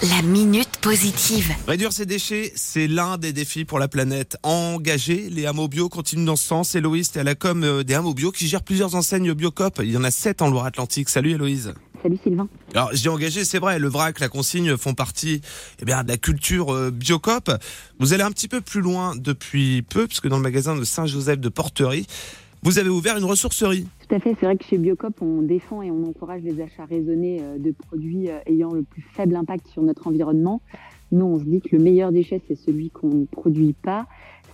La minute positive. Réduire ses déchets, c'est l'un des défis pour la planète. Engager, les hameaux bio continuent dans ce sens. Héloïse, est à la com euh, des hameaux bio qui gèrent plusieurs enseignes Biocop. Il y en a sept en Loire-Atlantique. Salut Héloïse. Salut Sylvain. Alors, dis engagé, c'est vrai, le vrac, la consigne font partie eh bien, de la culture euh, Biocop. Vous allez un petit peu plus loin depuis peu, puisque dans le magasin de Saint-Joseph de Porterie, vous avez ouvert une ressourcerie. Tout à fait, c'est vrai que chez Biocop, on défend et on encourage les achats raisonnés euh, de produits euh, ayant le plus faible impact sur notre environnement. Nous, on se dit que le meilleur déchet, c'est celui qu'on ne produit pas.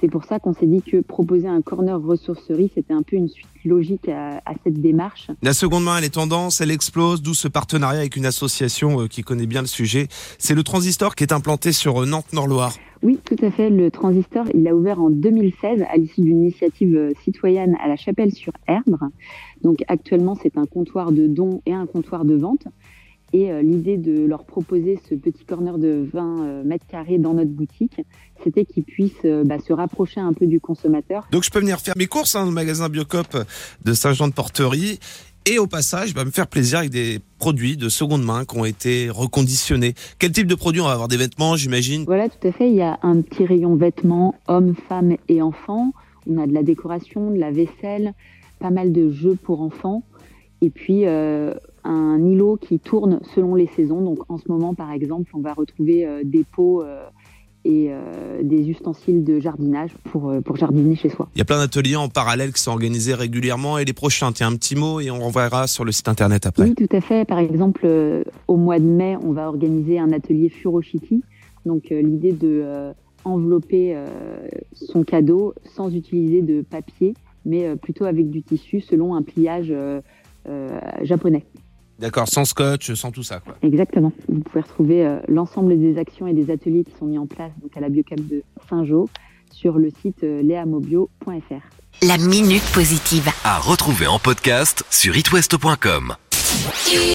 C'est pour ça qu'on s'est dit que proposer un corner ressourcerie, c'était un peu une suite logique à, à, cette démarche. La seconde main, elle est tendance, elle explose, d'où ce partenariat avec une association euh, qui connaît bien le sujet. C'est le Transistor qui est implanté sur Nantes-Nord-Loire. Oui, tout à fait. Le Transistor, il a ouvert en 2016 à l'issue d'une initiative euh, citoyenne à la Chapelle-sur-Erdre. Donc actuellement, c'est un comptoir de dons et un comptoir de vente. Et euh, l'idée de leur proposer ce petit corner de 20 euh, mètres carrés dans notre boutique, c'était qu'ils puissent bah, se rapprocher un peu du consommateur. Donc je peux venir faire mes courses hein, le magasin Biocop de Saint-Jean-de-Porterie et au passage, bah, me faire plaisir avec des produits de seconde main qui ont été reconditionnés. Quel type de produits on va avoir? Des vêtements, j'imagine? Voilà, tout à fait. Il y a un petit rayon vêtements, hommes, femmes et enfants. On a de la décoration, de la vaisselle, pas mal de jeux pour enfants. Et puis euh, un qui tourne selon les saisons. Donc en ce moment, par exemple, on va retrouver euh, des pots. Euh, et euh, des ustensiles de jardinage pour, euh, pour jardiner chez soi. Il y a plein d'ateliers en parallèle qui sont organisés régulièrement et les prochains, tiens un petit mot et on renverra sur le site internet après. Oui, tout à fait. Par exemple, euh, au mois de mai, on va organiser un atelier Furoshiki. Donc l'idée de envelopper son cadeau sans utiliser de papier, mais plutôt avec du tissu selon un pliage japonais. D'accord, sans scotch, sans tout ça. Quoi. Exactement. Vous pouvez retrouver euh, l'ensemble des actions et des ateliers qui sont mis en place donc à la Biocap de Saint-Jean sur le site euh, leamobio.fr. La minute positive. À retrouver en podcast sur itwest.com.